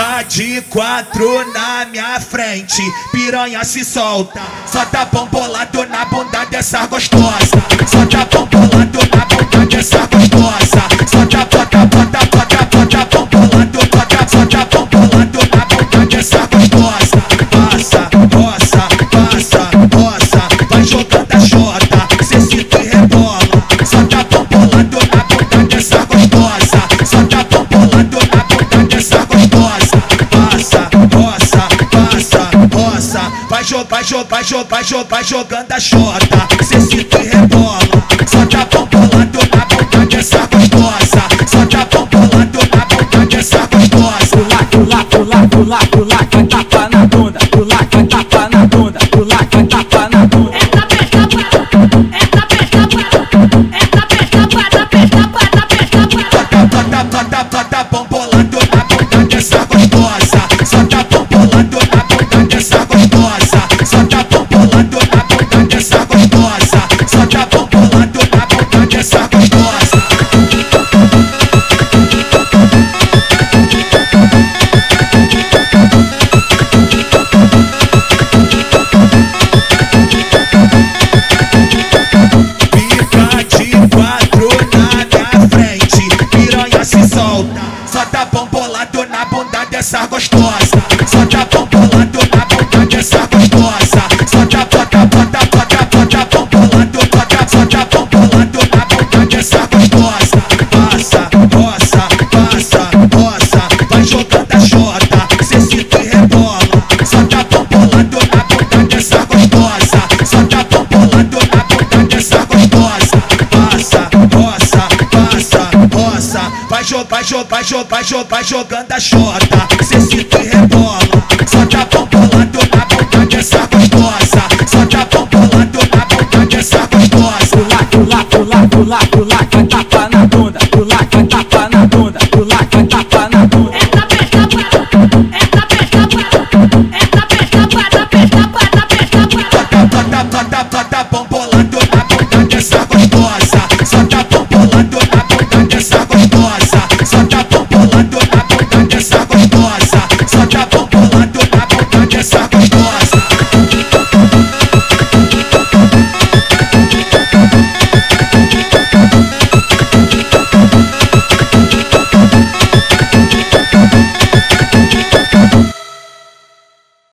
Fica de quatro na minha frente, piranha se solta. Só tá bolado na bunda dessa gostosa. Só tá bolado na bunda vai jogar, jogar, jogar, jogar, jogando a chota, cê se e rebola. Só tá bolado na bunda dessa gostosa. Só tá bolado na bunda dessa gostosa. Pula, pula, pula, pula, vai tapa na bunda. Pula, vai tapa na bunda. Pula, vai tapa na bunda. Essa pesca guarda, essa pesca guarda, essa pesca guarda, pesca guarda, pesca guarda. Bota, bota, bota, bombolando dessa gostosa. Jogar, jogar, jogar, jogar, jogando a chota, cê se